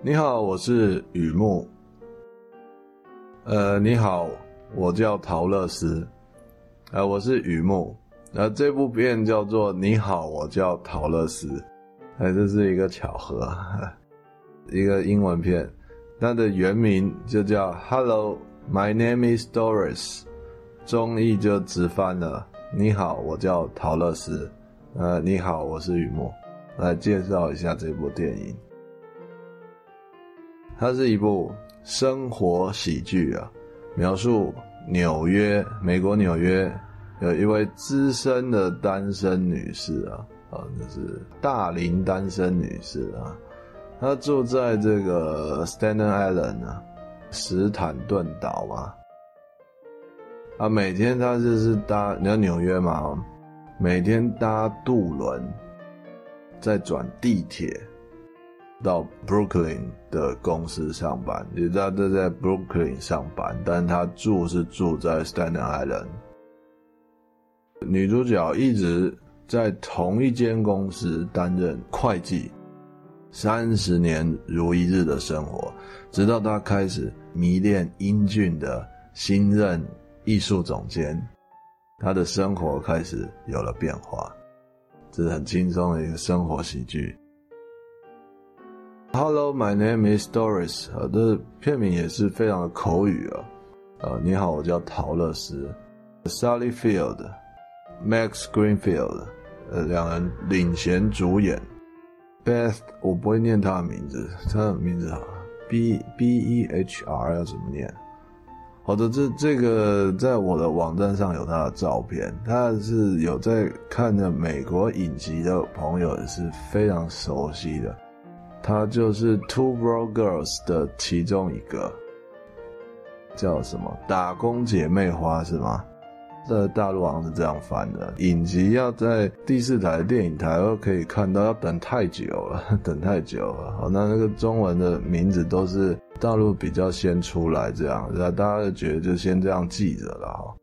你好，我是雨木。呃，你好，我叫陶乐丝。呃，我是雨木。呃，这部片叫做《你好，我叫陶乐丝》。哎，这是一个巧合，一个英文片。它的原名就叫 “Hello, my name is Doris”，中译就直翻了。你好，我叫陶乐丝。呃，你好，我是雨木。来介绍一下这部电影。它是一部生活喜剧啊，描述纽约，美国纽约有一位资深的单身女士啊，啊，就是大龄单身女士啊，她住在这个 Staten Island 啊，史坦顿岛嘛，啊，每天她就是搭，你知道纽约嘛，每天搭渡轮，再转地铁。到 Brooklyn 的公司上班，也知道他在 Brooklyn 上班，但他住是住在 Staten Island。女主角一直在同一间公司担任会计，三十年如一日的生活，直到她开始迷恋英俊的新任艺术总监，她的生活开始有了变化。这是很轻松的一个生活喜剧。Hello, my name is Doris。呃，这片名也是非常的口语啊。呃，你好，我叫陶乐斯。Sally Field、Max Greenfield，呃，两人领衔主演。Best，我不会念他的名字，他的名字啊，B B E H R 要怎么念？好的，这这个在我的网站上有他的照片，他是有在看的美国影集的朋友也是非常熟悉的。她就是 Two Bro Girls 的其中一个，叫什么？打工姐妹花是吗？在大陆好像是这样翻的。影集要在第四台电影台都可以看到，要等太久了，等太久了。好，那那个中文的名字都是大陆比较先出来，这样，那大家就觉得就先这样记着了哈。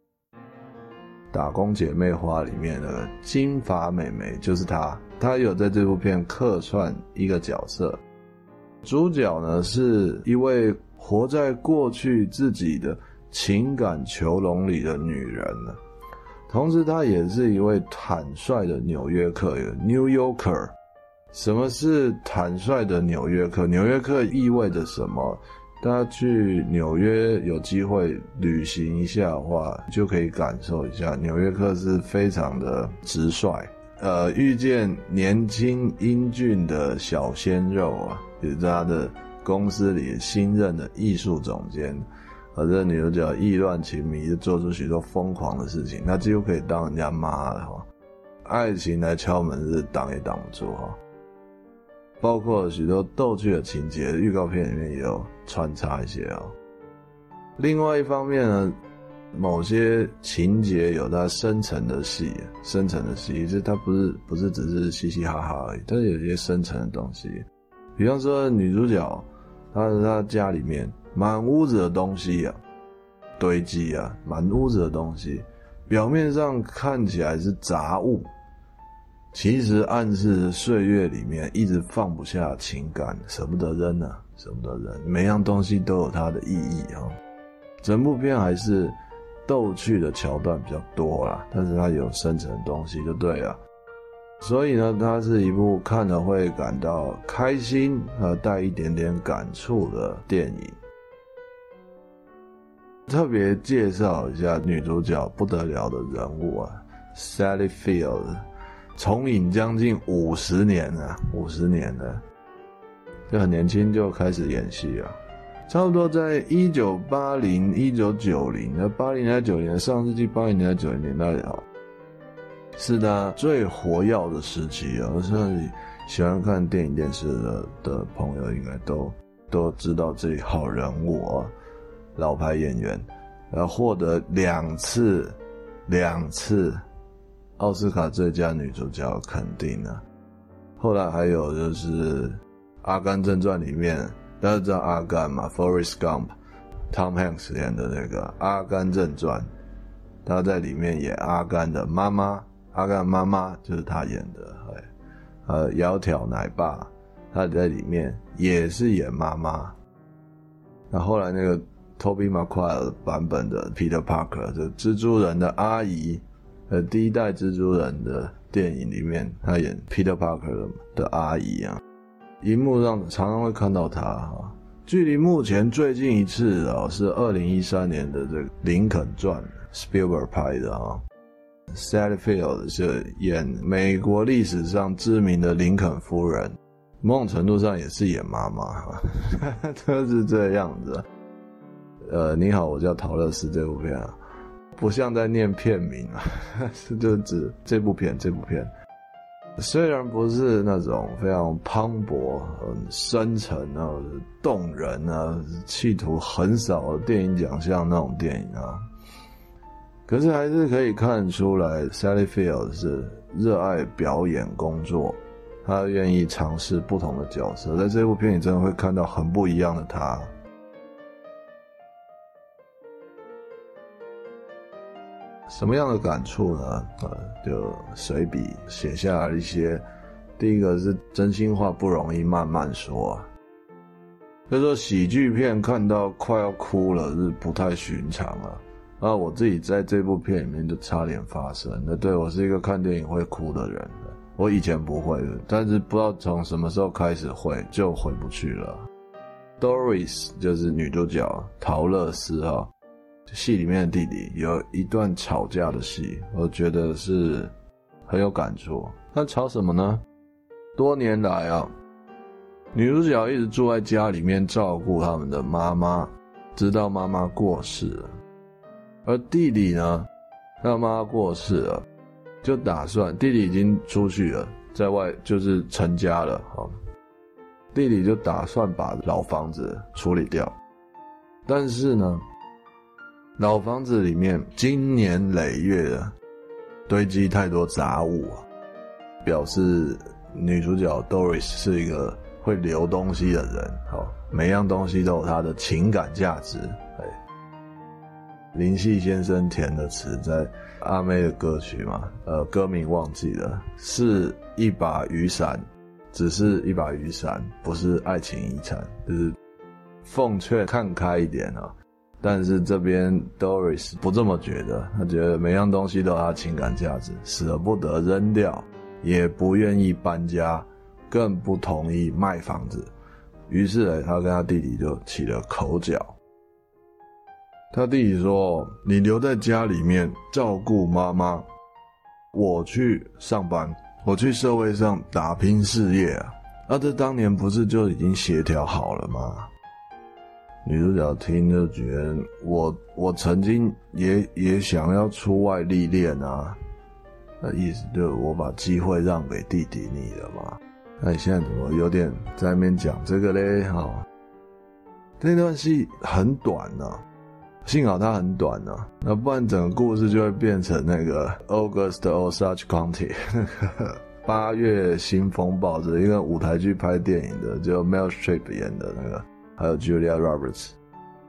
打工姐妹花里面的金发美眉就是她。她有在这部片客串一个角色，主角呢是一位活在过去自己的情感囚笼里的女人呢，同时她也是一位坦率的纽约客，New Yorker。什么是坦率的纽约客？纽约客意味着什么？大家去纽约有机会旅行一下的话，就可以感受一下，纽约客是非常的直率。呃，遇见年轻英俊的小鲜肉啊，也是他的公司里新任的艺术总监，而这女主角意乱情迷，就做出许多疯狂的事情，她几乎可以当人家妈了哈。爱情来敲门是挡也挡不住哈，包括许多逗趣的情节，预告片里面也有穿插一些啊。另外一方面呢。某些情节有它深层的戏，深层的戏，就是它不是不是只是嘻嘻哈哈而已，它是有些深层的东西。比方说女主角，她她家里面满屋子的东西啊，堆积啊，满屋子的东西，表面上看起来是杂物，其实暗示岁月里面一直放不下情感，舍不得扔啊，舍不得扔。每样东西都有它的意义啊，整部片还是。逗趣的桥段比较多啦，但是它有深层的东西就对了。所以呢，它是一部看了会感到开心和带一点点感触的电影。特别介绍一下女主角不得了的人物啊，Sally Field，从影将近五十年了，五十年了，就很年轻就开始演戏啊。差不多在一九八零、一九九零，那八零年代、九零上世纪八零年代、九零年代啊，是他最活跃的时期啊。我相信喜欢看电影、电视的的朋友，应该都都知道这一号人物啊，老牌演员，然后获得两次、两次奥斯卡最佳女主角肯定啊。后来还有就是《阿甘正传》里面。大家知道阿甘嘛？Forrest Gump，Tom Hanks 演的那个《阿甘正传》，他在里面演阿甘的妈妈，阿甘妈妈就是他演的。哎，呃，窈窕奶爸，他在里面也是演妈妈。那后来那个 Toby Maguire 版本的 Peter Parker，就蜘蛛人的阿姨，呃，第一代蜘蛛人的电影里面，他演 Peter Parker 的阿姨啊，荧幕上常常会看到他哈。距离目前最近一次啊，是二零一三年的这个《林肯传》，Spielberg 拍的啊。Sally Field 是演美国历史上知名的林肯夫人，某种程度上也是演妈妈哈，都是这样子。呃，你好，我叫陶乐丝。这部片啊，不像在念片名啊，是 就指这部片。这部片虽然不是那种非常磅礴、很深沉啊、动人啊，企图横扫电影奖项那种电影啊。可是还是可以看出来，Sally Field 是热爱表演工作，他愿意尝试不同的角色，在这部片里真的会看到很不一样的他。什么样的感触呢？呃，就随笔写下了一些。第一个是真心话不容易慢慢说啊，就说喜剧片看到快要哭了是不太寻常啊。啊，我自己在这部片里面就差点发生。那对我是一个看电影会哭的人，我以前不会的，但是不知道从什么时候开始会，就回不去了。Doris 就是女主角桃乐丝啊，戏里面的弟弟有一段吵架的戏，我觉得是很有感触。那吵什么呢？多年来啊，女主角一直住在家里面照顾他们的妈妈，直到妈妈过世。而弟弟呢，他妈妈过世了，就打算弟弟已经出去了，在外就是成家了啊。弟弟就打算把老房子处理掉，但是呢，老房子里面经年累月的堆积太多杂物啊，表示女主角 Doris 是一个会留东西的人，好，每样东西都有它的情感价值。林夕先生填的词，在阿妹的歌曲嘛，呃，歌名忘记了，是一把雨伞，只是一把雨伞，不是爱情遗产，就是奉劝看开一点啊。但是这边 Doris 不这么觉得，他觉得每样东西都有它情感价值，舍不得扔掉，也不愿意搬家，更不同意卖房子。于是呢，他跟他弟弟就起了口角。他弟弟说：“你留在家里面照顾妈妈，我去上班，我去社会上打拼事业啊！那这当年不是就已经协调好了吗？”女主角听就觉得我：“我曾经也也想要出外历练啊，那意思就是我把机会让给弟弟你了嘛？那你现在怎么有点在面讲这个嘞？哈，这段戏很短呢、啊。”幸好它很短呢、啊，那不然整个故事就会变成那个 August Osage County，八月新风暴，这一个舞台剧拍电影的，就 Meryl Streep 演的那个，还有 Julia Roberts，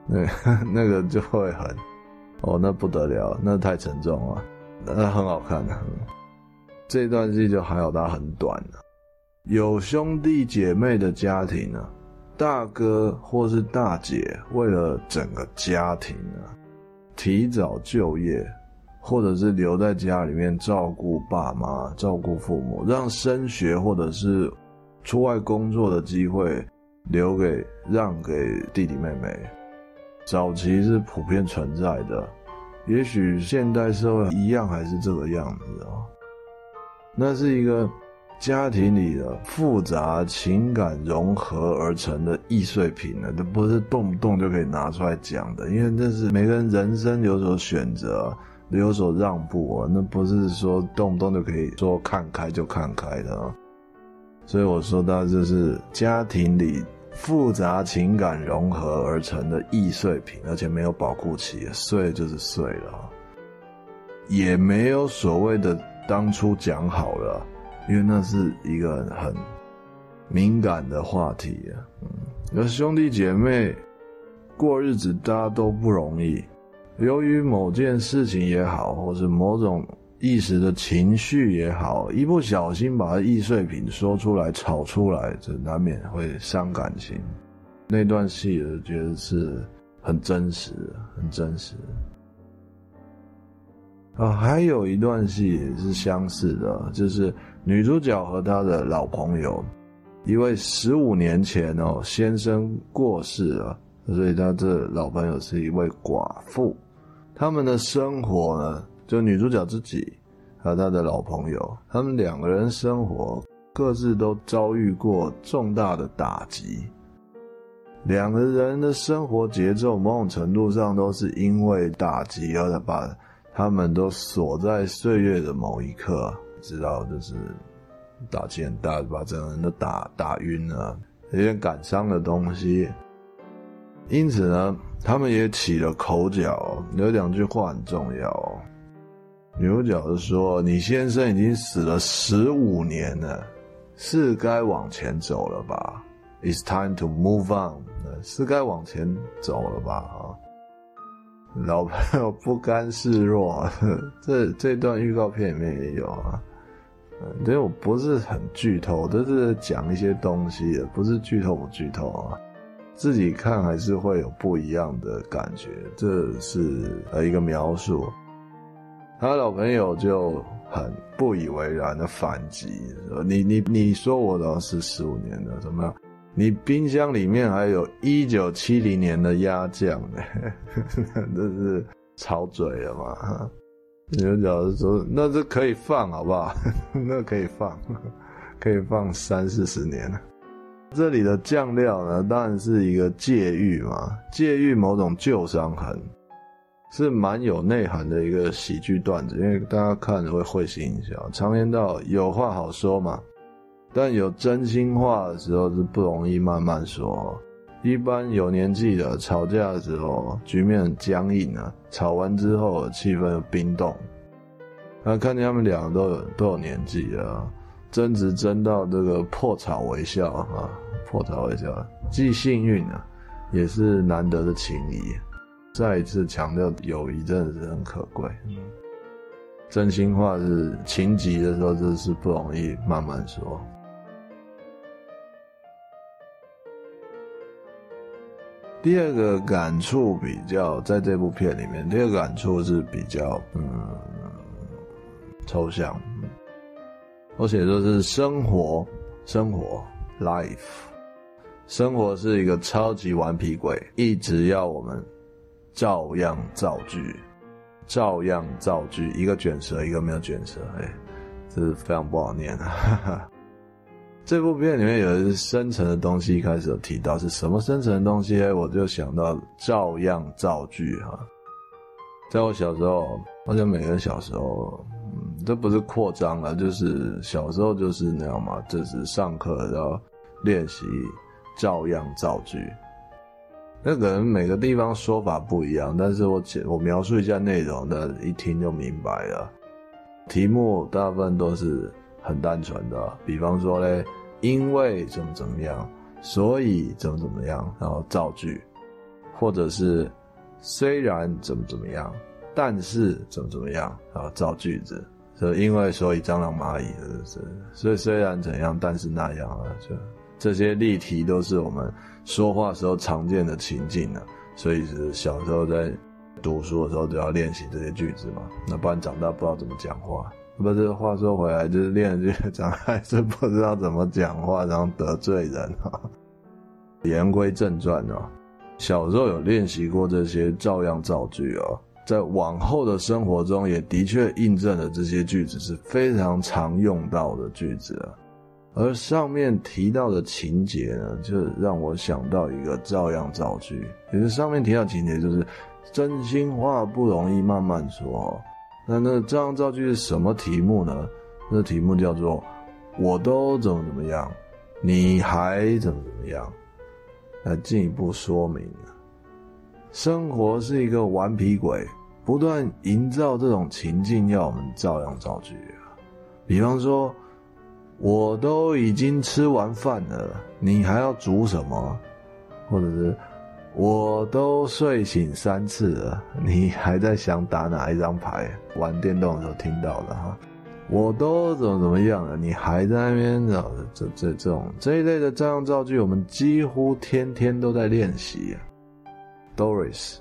那 那个就会很，哦，那不得了，那太沉重了，那很好看的、这段戏就还好，它很短、啊、有兄弟姐妹的家庭呢、大哥或是大姐为了整个家庭啊，提早就业，或者是留在家里面照顾爸妈、照顾父母，让升学或者是出外工作的机会留给让给弟弟妹妹。早期是普遍存在的，也许现代社会一样还是这个样子啊。那是一个。家庭里的复杂情感融合而成的易碎品呢，都不是动不动就可以拿出来讲的，因为那是每个人人生有所选择，有所让步啊，那不是说动不动就可以说看开就看开的啊。所以我说到，就是家庭里复杂情感融合而成的易碎品，而且没有保护期，碎就是碎了，也没有所谓的当初讲好了。因为那是一个很敏感的话题啊，嗯，那兄弟姐妹过日子大家都不容易，由于某件事情也好，或是某种一时的情绪也好，一不小心把易碎品说出来、吵出来，这难免会伤感情。那段戏我觉得是很真实，很真实。啊，还有一段戏也是相似的，就是女主角和她的老朋友，一位十五年前哦先生过世了，所以她这老朋友是一位寡妇。他们的生活呢，就女主角自己和她的老朋友，他们两个人生活各自都遭遇过重大的打击，两个人的生活节奏某种程度上都是因为打击而把。他们都锁在岁月的某一刻，知道就是打击很大，把整个人都打打晕了，有点感伤的东西。因此呢，他们也起了口角，有两句话很重要。主角说：“你先生已经死了十五年了，是该往前走了吧？It's time to move on，是该往前走了吧？”啊。老朋友不甘示弱，这这段预告片里面也有啊。嗯，因为我不是很剧透，都是讲一些东西的，不是剧透不剧透啊。自己看还是会有不一样的感觉，这是呃一个描述。他老朋友就很不以为然的反击说：“你你你说我老是十五年的，怎么样？”你冰箱里面还有一九七零年的鸭酱呢，这是吵嘴了嘛？你就假如说，那这可以放好不好？那可以放，可以放三四十年。这里的酱料呢，当然是一个借喻嘛，借喻某种旧伤痕，是蛮有内涵的一个喜剧段子，因为大家看着会会心一笑。常言道，有话好说嘛。但有真心话的时候是不容易慢慢说。一般有年纪的吵架的时候，局面很僵硬啊。吵完之后，气氛又冰冻。那看见他们两个都有都有年纪了，争执争到这个破草为笑啊，破草为笑，既幸运啊，也是难得的情谊。再一次强调，友谊真的是很可贵。嗯，真心话是情急的时候，真是不容易慢慢说。第二个感触比较，在这部片里面，第二个感触是比较嗯抽象。我写的是生活，生活，life，生活是一个超级顽皮鬼，一直要我们照样造句，照样造句，一个卷舌，一个没有卷舌，哎，这是非常不好念啊。这部片里面有一深层的东西，一开始有提到是什么深层的东西？我就想到照样造句哈。在我小时候，好像每个人小时候，嗯，这不是扩张了，就是小时候就是那样嘛，就是上课然后练习照样造句。那可能每个地方说法不一样，但是我我描述一下内容，大家一听就明白了。题目大部分都是很单纯的，比方说嘞。因为怎么怎么样，所以怎么怎么样，然后造句，或者是虽然怎么怎么样，但是怎么怎么样，然后造句子。就因为所以蟑螂蚂蚁的是，所以虽然怎样，但是那样啊，就这些例题都是我们说话时候常见的情境啊。所以是小时候在读书的时候就要练习这些句子嘛，那不然长大不知道怎么讲话。不是，话说回来，就是练这个讲还是不知道怎么讲话，然后得罪人哈。言归正传哦，小时候有练习过这些照样造句哦，在往后的生活中也的确印证了这些句子是非常常用到的句子啊。而上面提到的情节呢，就让我想到一个照样造句，也是上面提到情节就是真心话不容易慢慢说。那那照样造句是什么题目呢？那题目叫做“我都怎么怎么样，你还怎么怎么样”，来进一步说明。生活是一个顽皮鬼，不断营造这种情境，要我们照样造句啊。比方说，我都已经吃完饭了，你还要煮什么？或者是我都睡醒三次了，你还在想打哪一张牌？玩电动的时候听到的哈。我都怎么怎么样了，你还在那边？这这这种这一类的这样造句，我们几乎天天都在练习。Doris，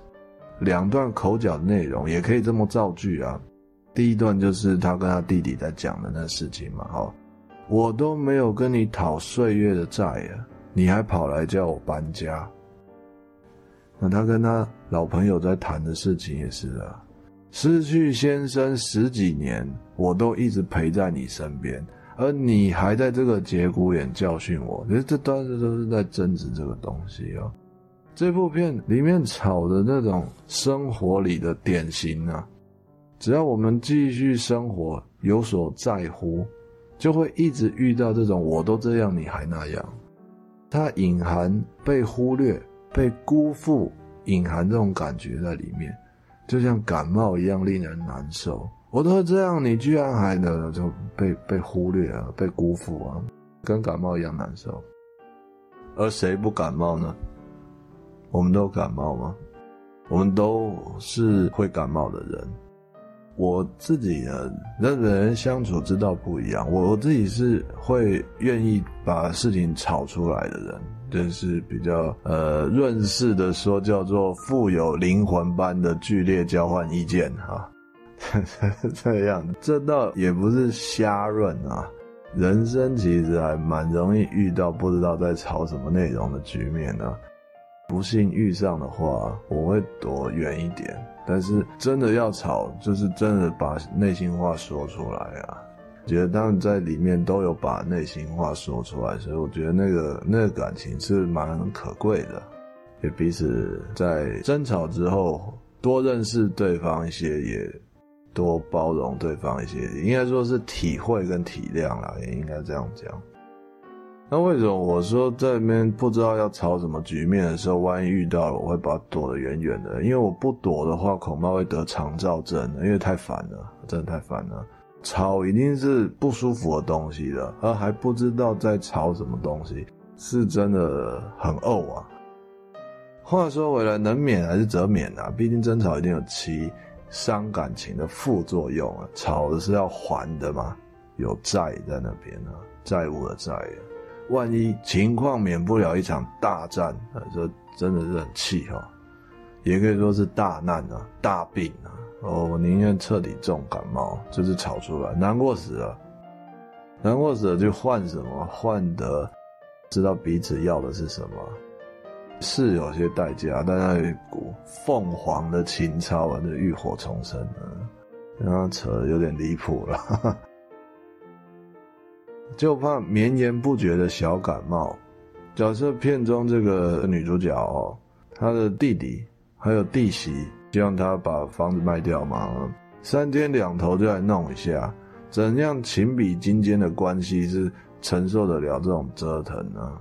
两段口角的内容也可以这么造句啊。第一段就是他跟他弟弟在讲的那事情嘛，哈，我都没有跟你讨岁月的债啊，你还跑来叫我搬家。那他跟他老朋友在谈的事情也是啊，失去先生十几年，我都一直陪在你身边，而你还在这个节骨眼教训我，其实这当时都是在争执这个东西啊。这部片里面吵的那种生活里的典型啊。只要我们继续生活，有所在乎，就会一直遇到这种“我都这样，你还那样”。它隐含被忽略、被辜负，隐含这种感觉在里面，就像感冒一样令人难受。我都这样，你居然还呢？就被被忽略了、被辜负啊，跟感冒一样难受。而谁不感冒呢？我们都感冒吗？我们都是会感冒的人。我自己呢，跟人相处之道不一样。我自己是会愿意把事情吵出来的人，就是比较呃润式的说，叫做富有灵魂般的剧烈交换意见哈。这样，这倒也不是瞎润啊。人生其实还蛮容易遇到不知道在吵什么内容的局面呢。不幸遇上的话，我会躲远一点。但是真的要吵，就是真的把内心话说出来啊！觉得他们在里面都有把内心话说出来，所以我觉得那个那个感情是蛮可贵的，也彼此在争吵之后多认识对方一些，也多包容对方一些，应该说是体会跟体谅啦，也应该这样讲。那为什么我说这边不知道要吵什么局面的时候，万一遇到了，我会把它躲得远远的？因为我不躲的话，恐怕会得肠躁症，因为太烦了，真的太烦了。吵一定是不舒服的东西的，而还不知道在吵什么东西，是真的很怄啊。话说回来，能免还是则免啊，毕竟争吵一定有其伤感情的副作用啊。吵的是要还的嘛，有债在那边啊，债务的债啊。万一情况免不了一场大战，啊，这真的是很气哈，也可以说是大难啊、大病啊。哦，我宁愿彻底重感冒，就是吵出来，难过死了，难过死了就换什么？换得知道彼此要的是什么，是有些代价，但那一股凤凰的情操啊，那浴火重生啊，刚刚扯得有点离谱了。就怕绵延不绝的小感冒。假设片中这个女主角哦，她的弟弟还有弟媳，希望她把房子卖掉嘛，三天两头就来弄一下，怎样情比金坚的关系是承受得了这种折腾呢？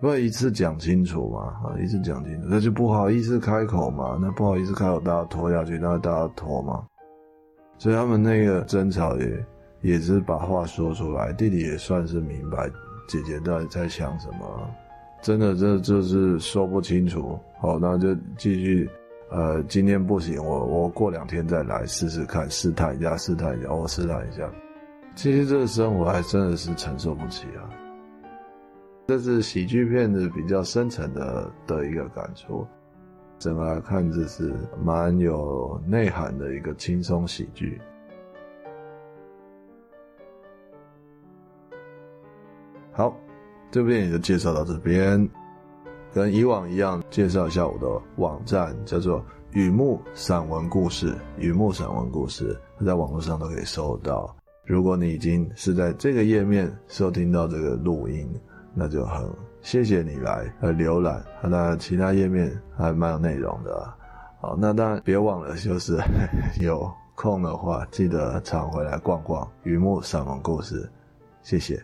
不一次讲清楚嘛，啊，一次讲清楚，那就不好意思开口嘛，那不好意思开口，大家拖下去，那大家拖嘛，所以他们那个争吵也。也是把话说出来，弟弟也算是明白姐姐到底在想什么。真的，这就是说不清楚。好，那就继续。呃，今天不行，我我过两天再来试试看，试探一下，试探一下，我试探一下。其实这个生活还真的是承受不起啊。这是喜剧片的比较深层的的一个感触。整个来看，这是蛮有内涵的一个轻松喜剧。好，这部电影就介绍到这边。跟以往一样，介绍一下我的网站，叫做雨木散文故事。雨木散文故事，在网络上都可以搜到。如果你已经是在这个页面收听到这个录音，那就很谢谢你来来浏览。那其他页面还蛮有内容的。好，那当然别忘了，就是 有空的话，记得常回来逛逛雨木散文故事。谢谢。